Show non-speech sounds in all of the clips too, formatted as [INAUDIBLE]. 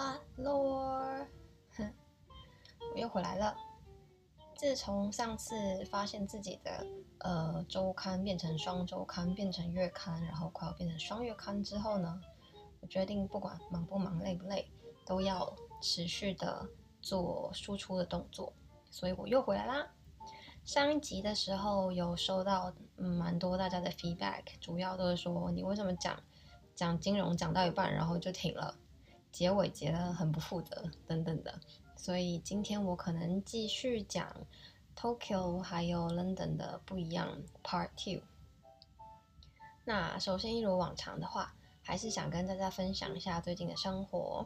Hello，哼，我又回来了。自从上次发现自己的呃周刊变成双周刊，变成月刊，然后快要变成双月刊之后呢，我决定不管忙不忙、累不累，都要持续的做输出的动作。所以我又回来啦。上一集的时候有收到蛮多大家的 feedback，主要都是说你为什么讲讲金融讲到一半然后就停了，结尾结得很不负责等等的，所以今天我可能继续讲 Tokyo 还有 London 的不一样 Part Two。那首先一如往常的话，还是想跟大家分享一下最近的生活。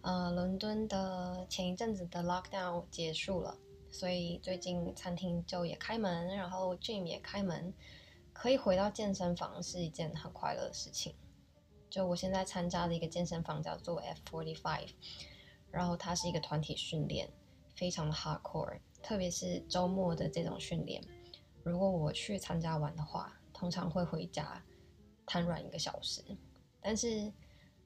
呃，伦敦的前一阵子的 lockdown 结束了。所以最近餐厅就也开门，然后 gym 也开门，可以回到健身房是一件很快乐的事情。就我现在参加的一个健身房叫做 F Forty Five，然后它是一个团体训练，非常的 hardcore，特别是周末的这种训练。如果我去参加完的话，通常会回家瘫软一个小时。但是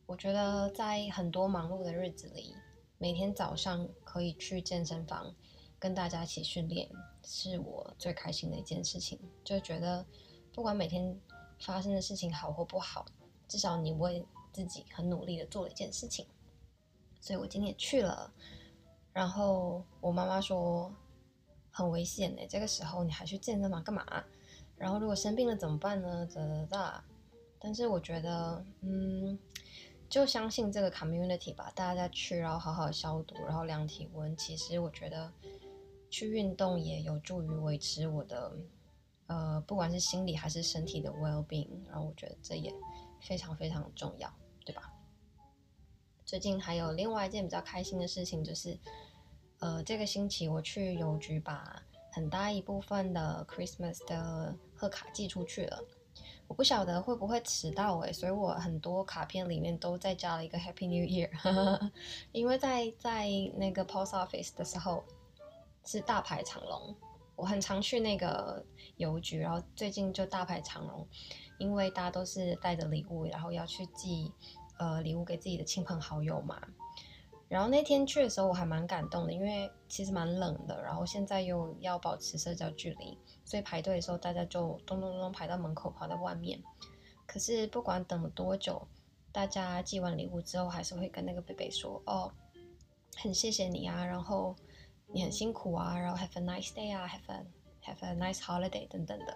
我觉得在很多忙碌的日子里，每天早上可以去健身房。跟大家一起训练是我最开心的一件事情，就觉得不管每天发生的事情好或不好，至少你为自己很努力的做了一件事情。所以我今天也去了，然后我妈妈说很危险呢，这个时候你还去健身房干嘛？然后如果生病了怎么办呢？哒哒哒。但是我觉得，嗯，就相信这个 community 吧，大家去，然后好好消毒，然后量体温。其实我觉得。去运动也有助于维持我的，呃，不管是心理还是身体的 well being，然后我觉得这也非常非常重要，对吧？最近还有另外一件比较开心的事情，就是，呃，这个星期我去邮局把很大一部分的 Christmas 的贺卡寄出去了。我不晓得会不会迟到诶，所以我很多卡片里面都再加了一个 Happy New Year，[LAUGHS] 因为在在那个 Post Office 的时候。是大排长龙，我很常去那个邮局，然后最近就大排长龙，因为大家都是带着礼物，然后要去寄呃礼物给自己的亲朋好友嘛。然后那天去的时候我还蛮感动的，因为其实蛮冷的，然后现在又要保持社交距离，所以排队的时候大家就咚咚咚咚排到门口，跑到外面。可是不管等了多久，大家寄完礼物之后，还是会跟那个贝贝说：“哦，很谢谢你啊。”然后。你很辛苦啊，然后 have a nice day 啊，have a have a nice holiday 等等的，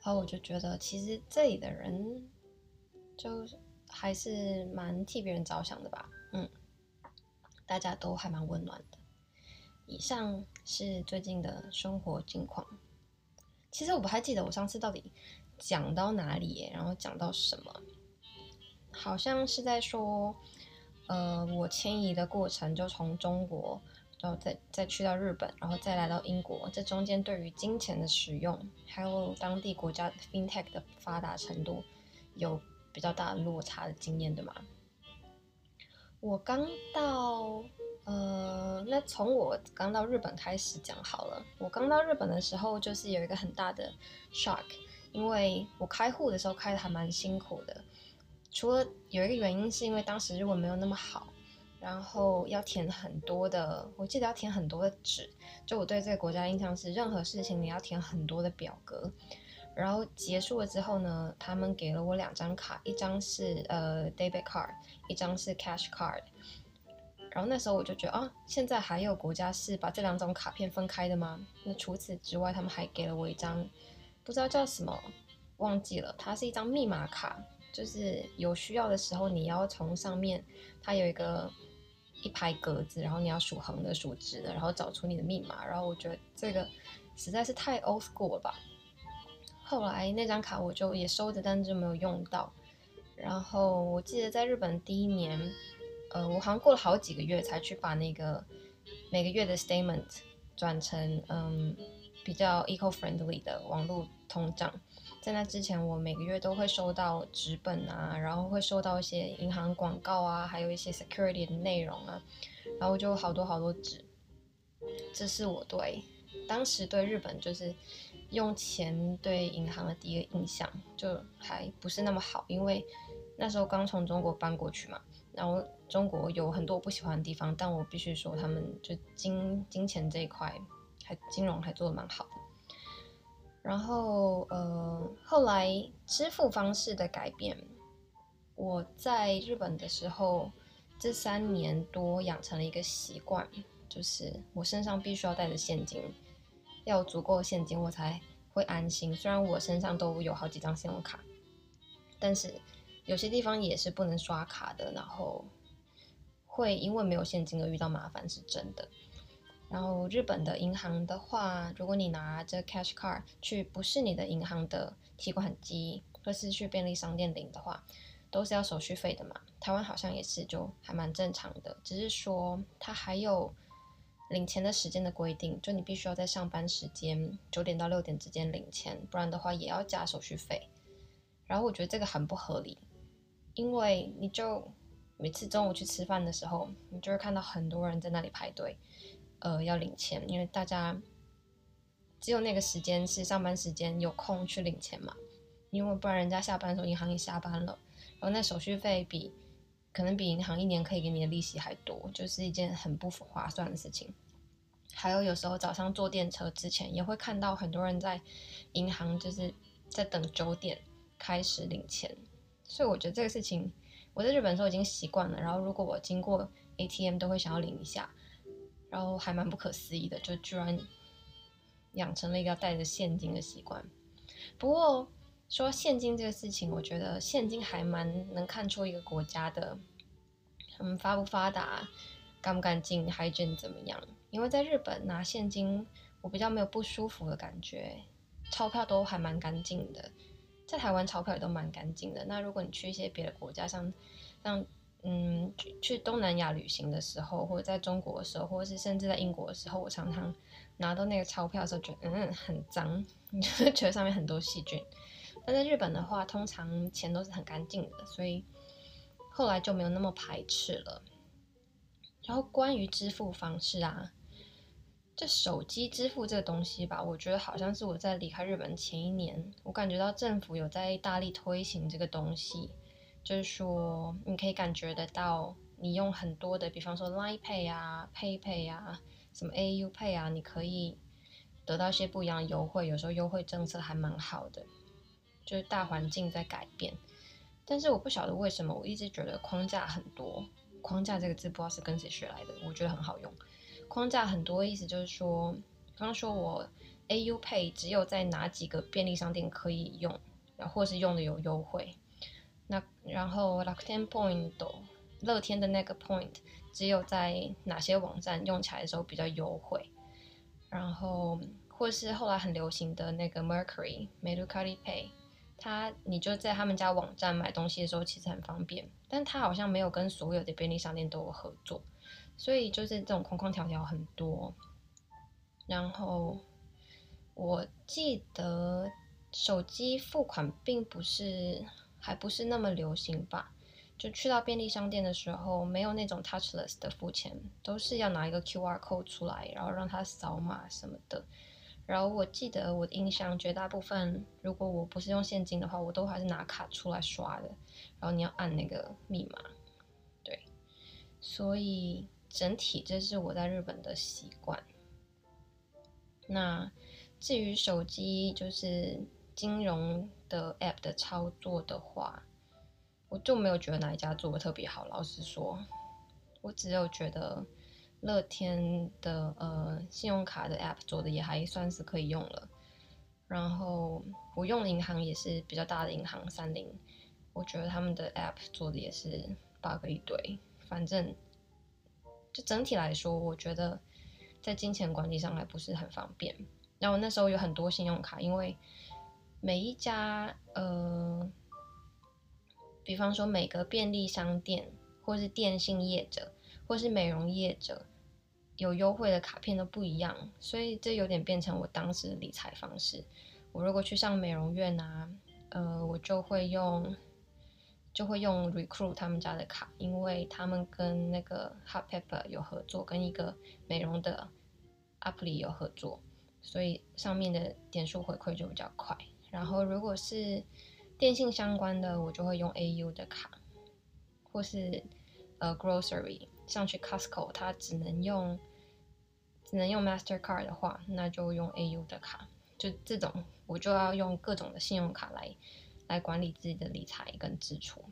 然后我就觉得其实这里的人就还是蛮替别人着想的吧，嗯，大家都还蛮温暖的。以上是最近的生活近况。其实我不太记得我上次到底讲到哪里，然后讲到什么，好像是在说，呃，我迁移的过程就从中国。然后再再去到日本，然后再来到英国，这中间对于金钱的使用，还有当地国家 FinTech 的发达程度，有比较大的落差的经验，对吗？我刚到，呃，那从我刚到日本开始讲好了。我刚到日本的时候，就是有一个很大的 shock，因为我开户的时候开的还蛮辛苦的，除了有一个原因是因为当时日文没有那么好。然后要填很多的，我记得要填很多的纸。就我对这个国家印象是，任何事情你要填很多的表格。然后结束了之后呢，他们给了我两张卡，一张是呃 debit card，一张是 cash card。然后那时候我就觉得啊，现在还有国家是把这两种卡片分开的吗？那除此之外，他们还给了我一张不知道叫什么，忘记了，它是一张密码卡，就是有需要的时候你要从上面，它有一个。一排格子，然后你要数横的、数直的，然后找出你的密码。然后我觉得这个实在是太 old school 了吧。后来那张卡我就也收着，但是就没有用到。然后我记得在日本第一年，呃，我好像过了好几个月才去把那个每个月的 statement 转成嗯比较 eco friendly 的网络通账。在那之前，我每个月都会收到纸本啊，然后会收到一些银行广告啊，还有一些 security 的内容啊，然后就好多好多纸。这是我对当时对日本就是用钱对银行的第一个印象，就还不是那么好，因为那时候刚从中国搬过去嘛，然后中国有很多我不喜欢的地方，但我必须说，他们就金金钱这一块，还金融还做的蛮好的。然后呃，后来支付方式的改变，我在日本的时候，这三年多养成了一个习惯，就是我身上必须要带着现金，要有足够的现金我才会安心。虽然我身上都有好几张信用卡，但是。有些地方也是不能刷卡的，然后会因为没有现金而遇到麻烦，是真的。然后日本的银行的话，如果你拿着 cash card 去不是你的银行的提款机，或是去便利商店领的话，都是要手续费的嘛。台湾好像也是，就还蛮正常的。只是说它还有领钱的时间的规定，就你必须要在上班时间九点到六点之间领钱，不然的话也要加手续费。然后我觉得这个很不合理。因为你就每次中午去吃饭的时候，你就会看到很多人在那里排队，呃，要领钱。因为大家只有那个时间是上班时间，有空去领钱嘛。因为不然人家下班的时候，银行也下班了，然后那手续费比可能比银行一年可以给你的利息还多，就是一件很不划算的事情。还有有时候早上坐电车之前，也会看到很多人在银行就是在等九点开始领钱。所以我觉得这个事情，我在日本的时候已经习惯了。然后如果我经过 ATM 都会想要领一下，然后还蛮不可思议的，就居然养成了一个要带着现金的习惯。不过说现金这个事情，我觉得现金还蛮能看出一个国家的，嗯，发不发达，干不干净，还真怎么样？因为在日本拿现金，我比较没有不舒服的感觉，钞票都还蛮干净的。在台湾钞票也都蛮干净的。那如果你去一些别的国家，像像嗯去去东南亚旅行的时候，或者在中国的时候，或者是甚至在英国的时候，我常常拿到那个钞票的时候，觉得嗯很脏，[LAUGHS] 你就觉得上面很多细菌。但在日本的话，通常钱都是很干净的，所以后来就没有那么排斥了。然后关于支付方式啊。这手机支付这个东西吧，我觉得好像是我在离开日本前一年，我感觉到政府有在大力推行这个东西，就是说你可以感觉得到，你用很多的，比方说 Line Pay 啊、PayPay 啊、什么 AU Pay 啊，你可以得到一些不一样的优惠，有时候优惠政策还蛮好的，就是大环境在改变。但是我不晓得为什么，我一直觉得框架很多，框架这个字不知道是跟谁学来的，我觉得很好用。框架很多，意思就是说，刚刚说我 AU Pay 只有在哪几个便利商店可以用，然后或是用的有优惠。那然后 Rakuten Point 乐天的那个 Point 只有在哪些网站用起来的时候比较优惠。然后或是后来很流行的那个 Mercury Mercari Pay，它你就在他们家网站买东西的时候其实很方便，但它好像没有跟所有的便利商店都有合作。所以就是这种框框条条很多，然后我记得手机付款并不是还不是那么流行吧？就去到便利商店的时候，没有那种 touchless 的付钱，都是要拿一个 QR code 出来，然后让他扫码什么的。然后我记得我的印象，绝大部分如果我不是用现金的话，我都还是拿卡出来刷的。然后你要按那个密码，对，所以。整体这是我在日本的习惯。那至于手机就是金融的 App 的操作的话，我就没有觉得哪一家做的特别好。老实说，我只有觉得乐天的呃信用卡的 App 做的也还算是可以用了。然后我用的银行也是比较大的银行，三菱，我觉得他们的 App 做的也是 bug 一堆，反正。就整体来说，我觉得在金钱管理上还不是很方便。然后那时候有很多信用卡，因为每一家呃，比方说每个便利商店，或是电信业者，或是美容业者，有优惠的卡片都不一样，所以这有点变成我当时的理财方式。我如果去上美容院啊，呃，我就会用。就会用 Recruit 他们家的卡，因为他们跟那个 Hot Pepper 有合作，跟一个美容的 App 里有合作，所以上面的点数回馈就比较快。然后如果是电信相关的，我就会用 AU 的卡，或是呃 grocery，上去 Costco，它只能用只能用 Mastercard 的话，那就用 AU 的卡。就这种，我就要用各种的信用卡来来管理自己的理财跟支出。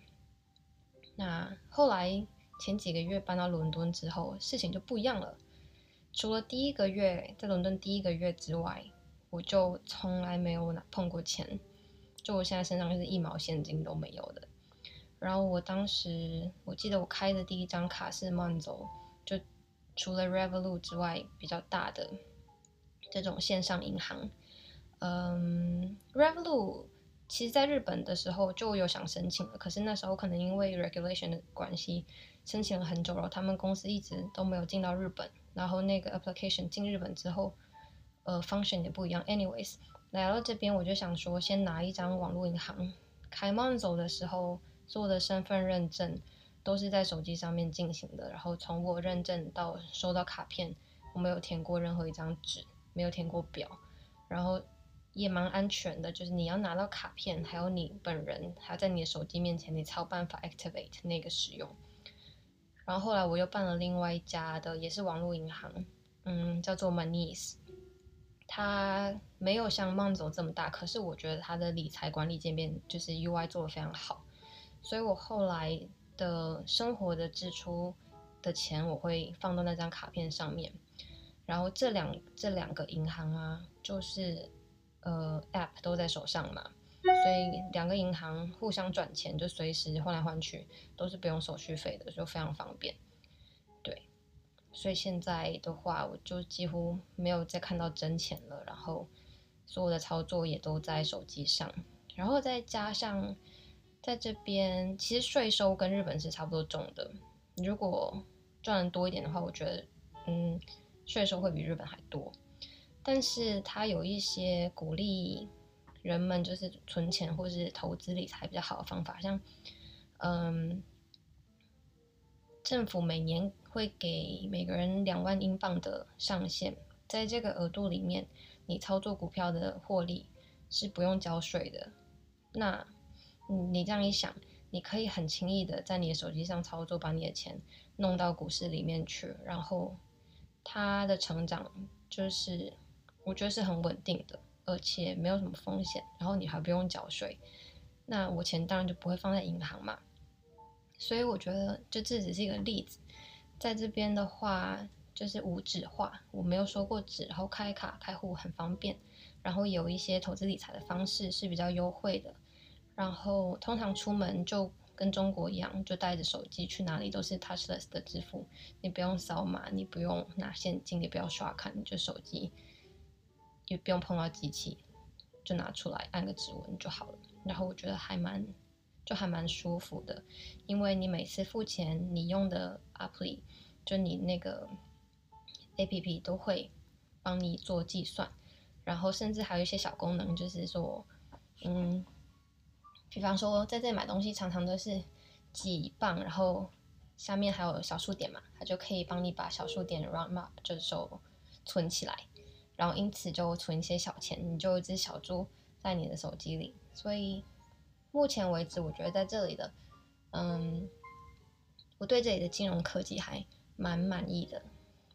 那后来前几个月搬到伦敦之后，事情就不一样了。除了第一个月在伦敦第一个月之外，我就从来没有拿碰过钱，就我现在身上就是一毛现金都没有的。然后我当时我记得我开的第一张卡是 Monzo，就除了 Revolut 之外比较大的这种线上银行。嗯，Revolut。其实，在日本的时候就有想申请了，可是那时候可能因为 regulation 的关系，申请了很久了，他们公司一直都没有进到日本。然后那个 application 进日本之后，呃，function 也不一样。Anyways，来到这边我就想说，先拿一张网络银行。开 Monzo 的时候，所有的身份认证都是在手机上面进行的。然后从我认证到收到卡片，我没有填过任何一张纸，没有填过表。然后。也蛮安全的，就是你要拿到卡片，还有你本人还要在你的手机面前，你才有办法 activate 那个使用。然后后来我又办了另外一家的，也是网络银行，嗯，叫做 Moneys，它没有像梦走这么大，可是我觉得它的理财管理界面就是 UI 做的非常好，所以我后来的生活的支出的钱我会放到那张卡片上面。然后这两这两个银行啊，就是。呃，App 都在手上嘛，所以两个银行互相转钱就随时换来换去，都是不用手续费的，就非常方便。所以现在的话，我就几乎没有再看到真钱了，然后所有的操作也都在手机上，然后再加上在这边，其实税收跟日本是差不多重的。如果赚的多一点的话，我觉得，嗯，税收会比日本还多。但是它有一些鼓励人们就是存钱或是投资理财比较好的方法，像嗯，政府每年会给每个人两万英镑的上限，在这个额度里面，你操作股票的获利是不用交税的。那你这样一想，你可以很轻易的在你的手机上操作，把你的钱弄到股市里面去，然后它的成长就是。我觉得是很稳定的，而且没有什么风险，然后你还不用缴税，那我钱当然就不会放在银行嘛。所以我觉得，就这只是一个例子，在这边的话就是无纸化，我没有收过纸，然后开卡开户很方便，然后有一些投资理财的方式是比较优惠的，然后通常出门就跟中国一样，就带着手机去哪里都是 touchless 的支付，你不用扫码，你不用拿现金，你不要刷卡，你就手机。也不用碰到机器，就拿出来按个指纹就好了。然后我觉得还蛮，就还蛮舒服的，因为你每次付钱，你用的 App，就你那个 App 都会帮你做计算，然后甚至还有一些小功能，就是说，嗯，比方说在这里买东西，常常都是几磅，然后下面还有小数点嘛，它就可以帮你把小数点 round up，就是说存起来。然后因此就存一些小钱，你就一只小猪在你的手机里。所以目前为止，我觉得在这里的，嗯，我对这里的金融科技还蛮满意的，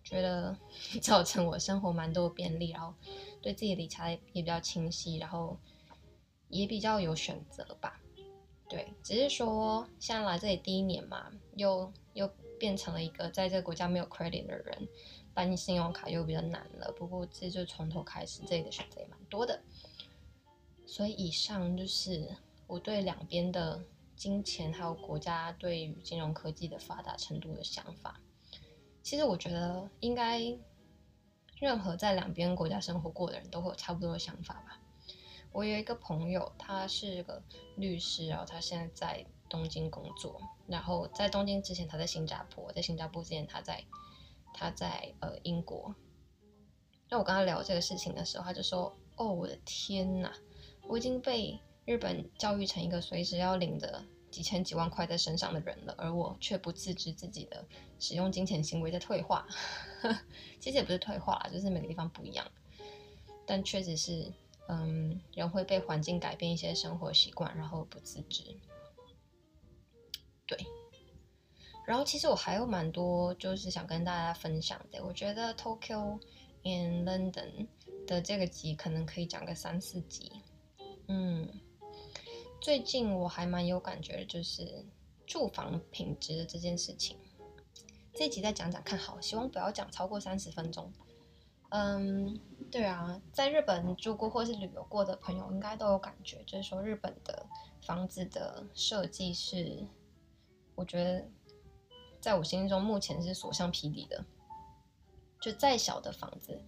觉得 [LAUGHS] 造成我生活蛮多便利，然后对自己理财也比较清晰，然后也比较有选择吧。对，只是说现在来这里第一年嘛，又又变成了一个在这个国家没有 credit 的人。办信用卡又比较难了，不过这就从头开始，这里的选择也蛮多的。所以以上就是我对两边的金钱还有国家对于金融科技的发达程度的想法。其实我觉得应该任何在两边国家生活过的人都会有差不多的想法吧。我有一个朋友，他是个律师，然后他现在在东京工作，然后在东京之前他在新加坡，在新加坡之前他在。他在呃英国，那我跟他聊这个事情的时候，他就说：“哦，我的天呐，我已经被日本教育成一个随时要领着几千几万块在身上的人了，而我却不自知自己的使用金钱行为在退化。[LAUGHS] 其实也不是退化，就是每个地方不一样，但确实是，嗯，人会被环境改变一些生活习惯，然后不自知。对。”然后其实我还有蛮多就是想跟大家分享的。我觉得 Tokyo in London 的这个集可能可以讲个三四集。嗯，最近我还蛮有感觉的，就是住房品质的这件事情。这集再讲讲看好，希望不要讲超过三十分钟。嗯，对啊，在日本住过或是旅游过的朋友应该都有感觉，就是说日本的房子的设计是，我觉得。在我心中，目前是所向披靡的。就再小的房子，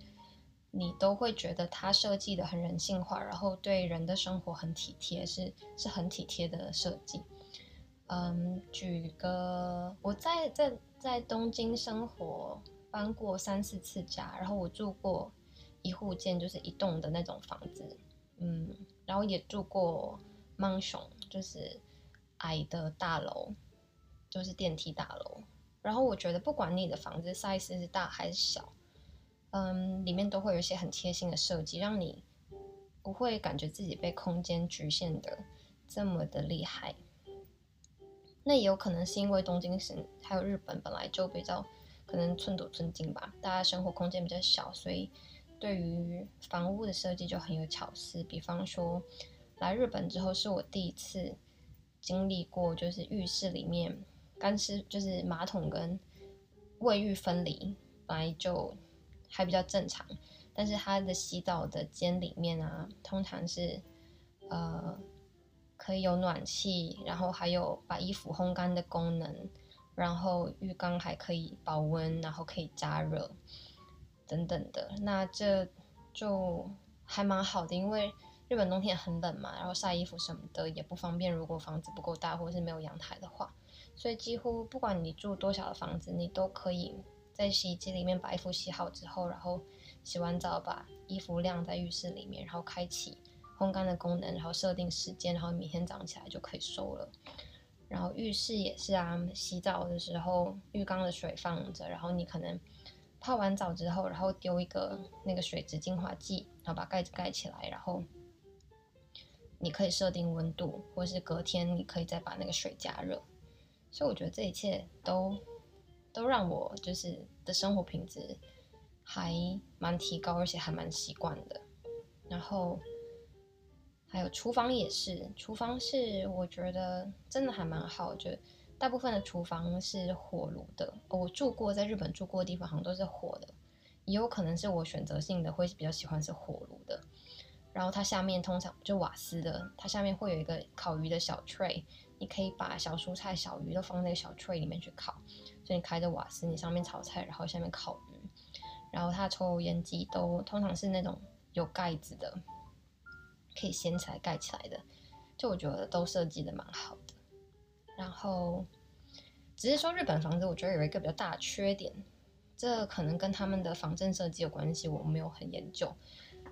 你都会觉得它设计的很人性化，然后对人的生活很体贴，是是很体贴的设计。嗯，举个我在在在东京生活，搬过三四次家，然后我住过一户建，就是一栋的那种房子，嗯，然后也住过 mansion，就是矮的大楼。就是电梯大楼，然后我觉得不管你的房子 size 是大还是小，嗯，里面都会有一些很贴心的设计，让你不会感觉自己被空间局限的这么的厉害。那也有可能是因为东京市还有日本本来就比较可能寸土寸金吧，大家生活空间比较小，所以对于房屋的设计就很有巧思。比方说来日本之后，是我第一次经历过，就是浴室里面。干湿就是马桶跟卫浴分离，本来就还比较正常，但是它的洗澡的间里面啊，通常是呃可以有暖气，然后还有把衣服烘干的功能，然后浴缸还可以保温，然后可以加热等等的，那这就还蛮好的，因为日本冬天很冷嘛，然后晒衣服什么的也不方便，如果房子不够大或者是没有阳台的话。所以几乎不管你住多小的房子，你都可以在洗衣机里面把衣服洗好之后，然后洗完澡把衣服晾在浴室里面，然后开启烘干的功能，然后设定时间，然后明天早上起来就可以收了。然后浴室也是啊，洗澡的时候浴缸的水放着，然后你可能泡完澡之后，然后丢一个那个水质净化剂，然后把盖子盖起来，然后你可以设定温度，或是隔天你可以再把那个水加热。所以我觉得这一切都都让我就是的生活品质还蛮提高，而且还蛮习惯的。然后还有厨房也是，厨房是我觉得真的还蛮好，就大部分的厨房是火炉的。我住过在日本住过的地方，好像都是火的，也有可能是我选择性的会比较喜欢是火炉的。然后它下面通常就瓦斯的，它下面会有一个烤鱼的小 tray。你可以把小蔬菜、小鱼都放那个小 tray 里面去烤，所以你开着瓦斯，你上面炒菜，然后下面烤鱼，然后它抽油烟机都通常是那种有盖子的，可以掀起来盖起来的，就我觉得都设计的蛮好的。然后只是说日本房子，我觉得有一个比较大的缺点，这可能跟他们的防震设计有关系，我没有很研究。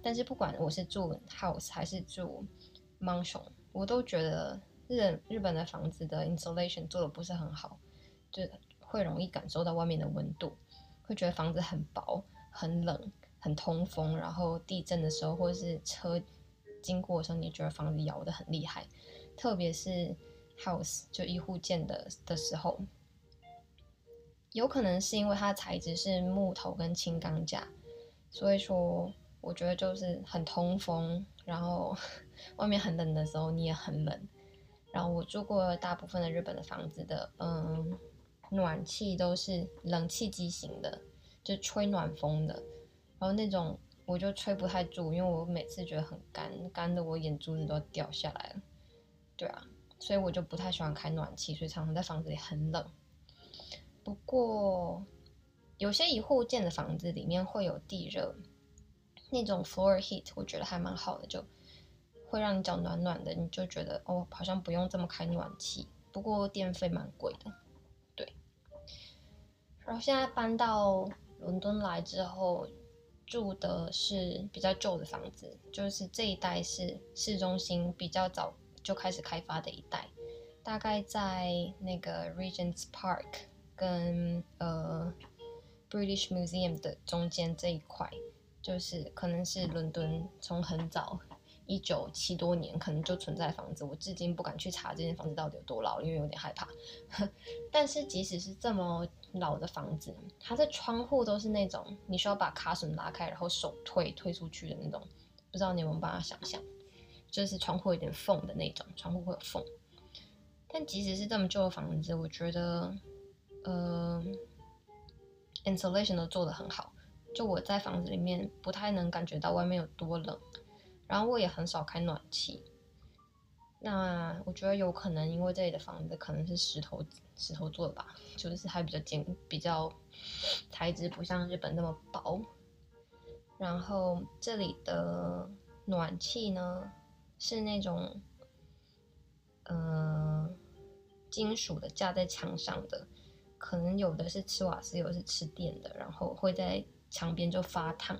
但是不管我是住 house 还是住 mansion，我都觉得。日日本的房子的 insulation 做的不是很好，就会容易感受到外面的温度，会觉得房子很薄、很冷、很通风。然后地震的时候或者是车经过的时候，你觉得房子摇的很厉害。特别是 house 就一户建的的时候，有可能是因为它的材质是木头跟轻钢架，所以说我觉得就是很通风。然后 [LAUGHS] 外面很冷的时候，你也很冷。然后我住过大部分的日本的房子的，嗯，暖气都是冷气机型的，就吹暖风的。然后那种我就吹不太住，因为我每次觉得很干，干的我眼珠子都掉下来了。对啊，所以我就不太喜欢开暖气，所以常常在房子里很冷。不过有些一户建的房子里面会有地热，那种 floor heat 我觉得还蛮好的，就。会让你脚暖暖的，你就觉得哦，好像不用这么开暖气。不过电费蛮贵的，对。然后现在搬到伦敦来之后，住的是比较旧的房子，就是这一带是市中心比较早就开始开发的一带，大概在那个 Regent's Park 跟呃 British Museum 的中间这一块，就是可能是伦敦从很早。一九七多年可能就存在房子，我至今不敢去查这间房子到底有多老，因为有点害怕。[LAUGHS] 但是即使是这么老的房子，它的窗户都是那种你需要把卡榫拉开，然后手推推出去的那种，不知道你有没有办法想象，就是窗户有点缝的那种，窗户会有缝。但即使是这么旧的房子，我觉得，呃，insulation 都做得很好。就我在房子里面不太能感觉到外面有多冷，然后我也很少开暖气。那我觉得有可能因为这里的房子可能是石头石头做的吧，就是还比较坚，比较材质不像日本那么薄。然后这里的暖气呢是那种，嗯，金属的架在墙上的，可能有的是吃瓦斯，有的是吃电的，然后会在。墙边就发烫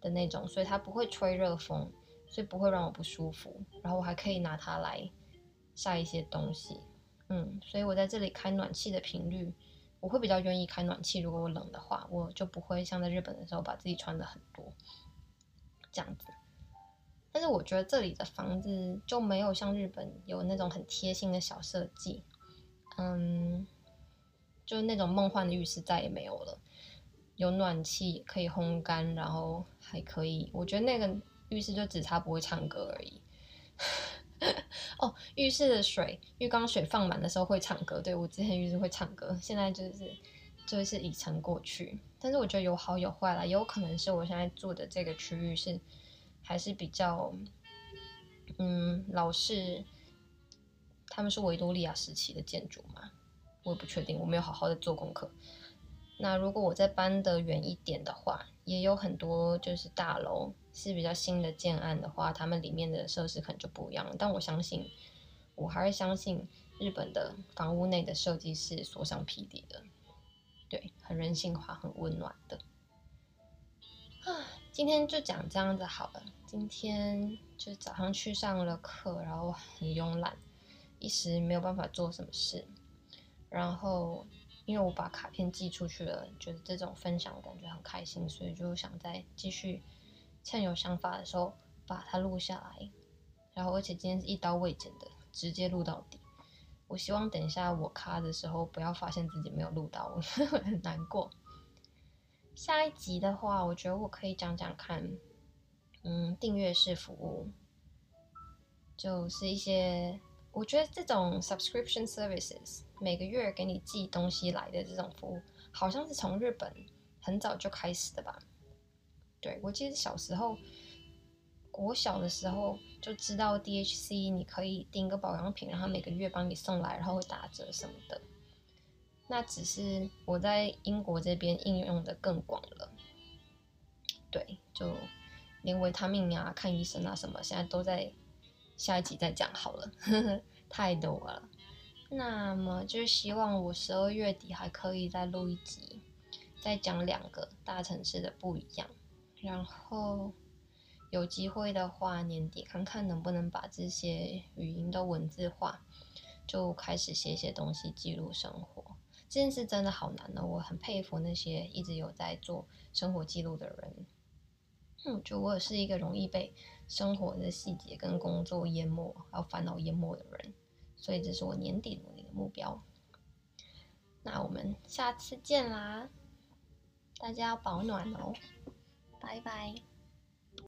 的那种，所以它不会吹热风，所以不会让我不舒服。然后我还可以拿它来晒一些东西，嗯，所以我在这里开暖气的频率，我会比较愿意开暖气。如果我冷的话，我就不会像在日本的时候把自己穿的很多这样子。但是我觉得这里的房子就没有像日本有那种很贴心的小设计，嗯，就是那种梦幻的浴室再也没有了。有暖气可以烘干，然后还可以，我觉得那个浴室就只差不会唱歌而已。[LAUGHS] 哦，浴室的水，浴缸水放满的时候会唱歌。对我之前浴室会唱歌，现在就是就是已成过去。但是我觉得有好有坏啦，有可能是我现在住的这个区域是还是比较嗯老式，他们是维多利亚时期的建筑嘛，我也不确定，我没有好好的做功课。那如果我再搬得远一点的话，也有很多就是大楼是比较新的建案的话，他们里面的设施可能就不一样了。但我相信，我还是相信日本的房屋内的设计是所向披靡的，对，很人性化、很温暖的。啊，今天就讲这样子好了。今天就早上去上了课，然后很慵懒，一时没有办法做什么事，然后。因为我把卡片寄出去了，觉得这种分享感觉很开心，所以就想再继续趁有想法的时候把它录下来。然后，而且今天是一刀未剪的，直接录到底。我希望等一下我卡的时候，不要发现自己没有录到，[LAUGHS] 很难过。下一集的话，我觉得我可以讲讲看，嗯，订阅式服务，就是一些。我觉得这种 subscription services 每个月给你寄东西来的这种服务，好像是从日本很早就开始的吧？对我记得小时候，国小的时候就知道 DHC 你可以订个保养品，然后每个月帮你送来，然后会打折什么的。那只是我在英国这边应用的更广了。对，就连维他命啊、看医生啊什么，现在都在。下一集再讲好了，呵 [LAUGHS] 呵太多了。那么就希望我十二月底还可以再录一集，再讲两个大城市的不一样。然后有机会的话，年底看看能不能把这些语音都文字化，就开始写写东西记录生活。这件事真的好难呢，我很佩服那些一直有在做生活记录的人。嗯，我觉得我也是一个容易被。生活的细节跟工作淹没，还有烦恼淹没的人，所以这是我年底努力的目标。那我们下次见啦，大家要保暖哦，拜拜。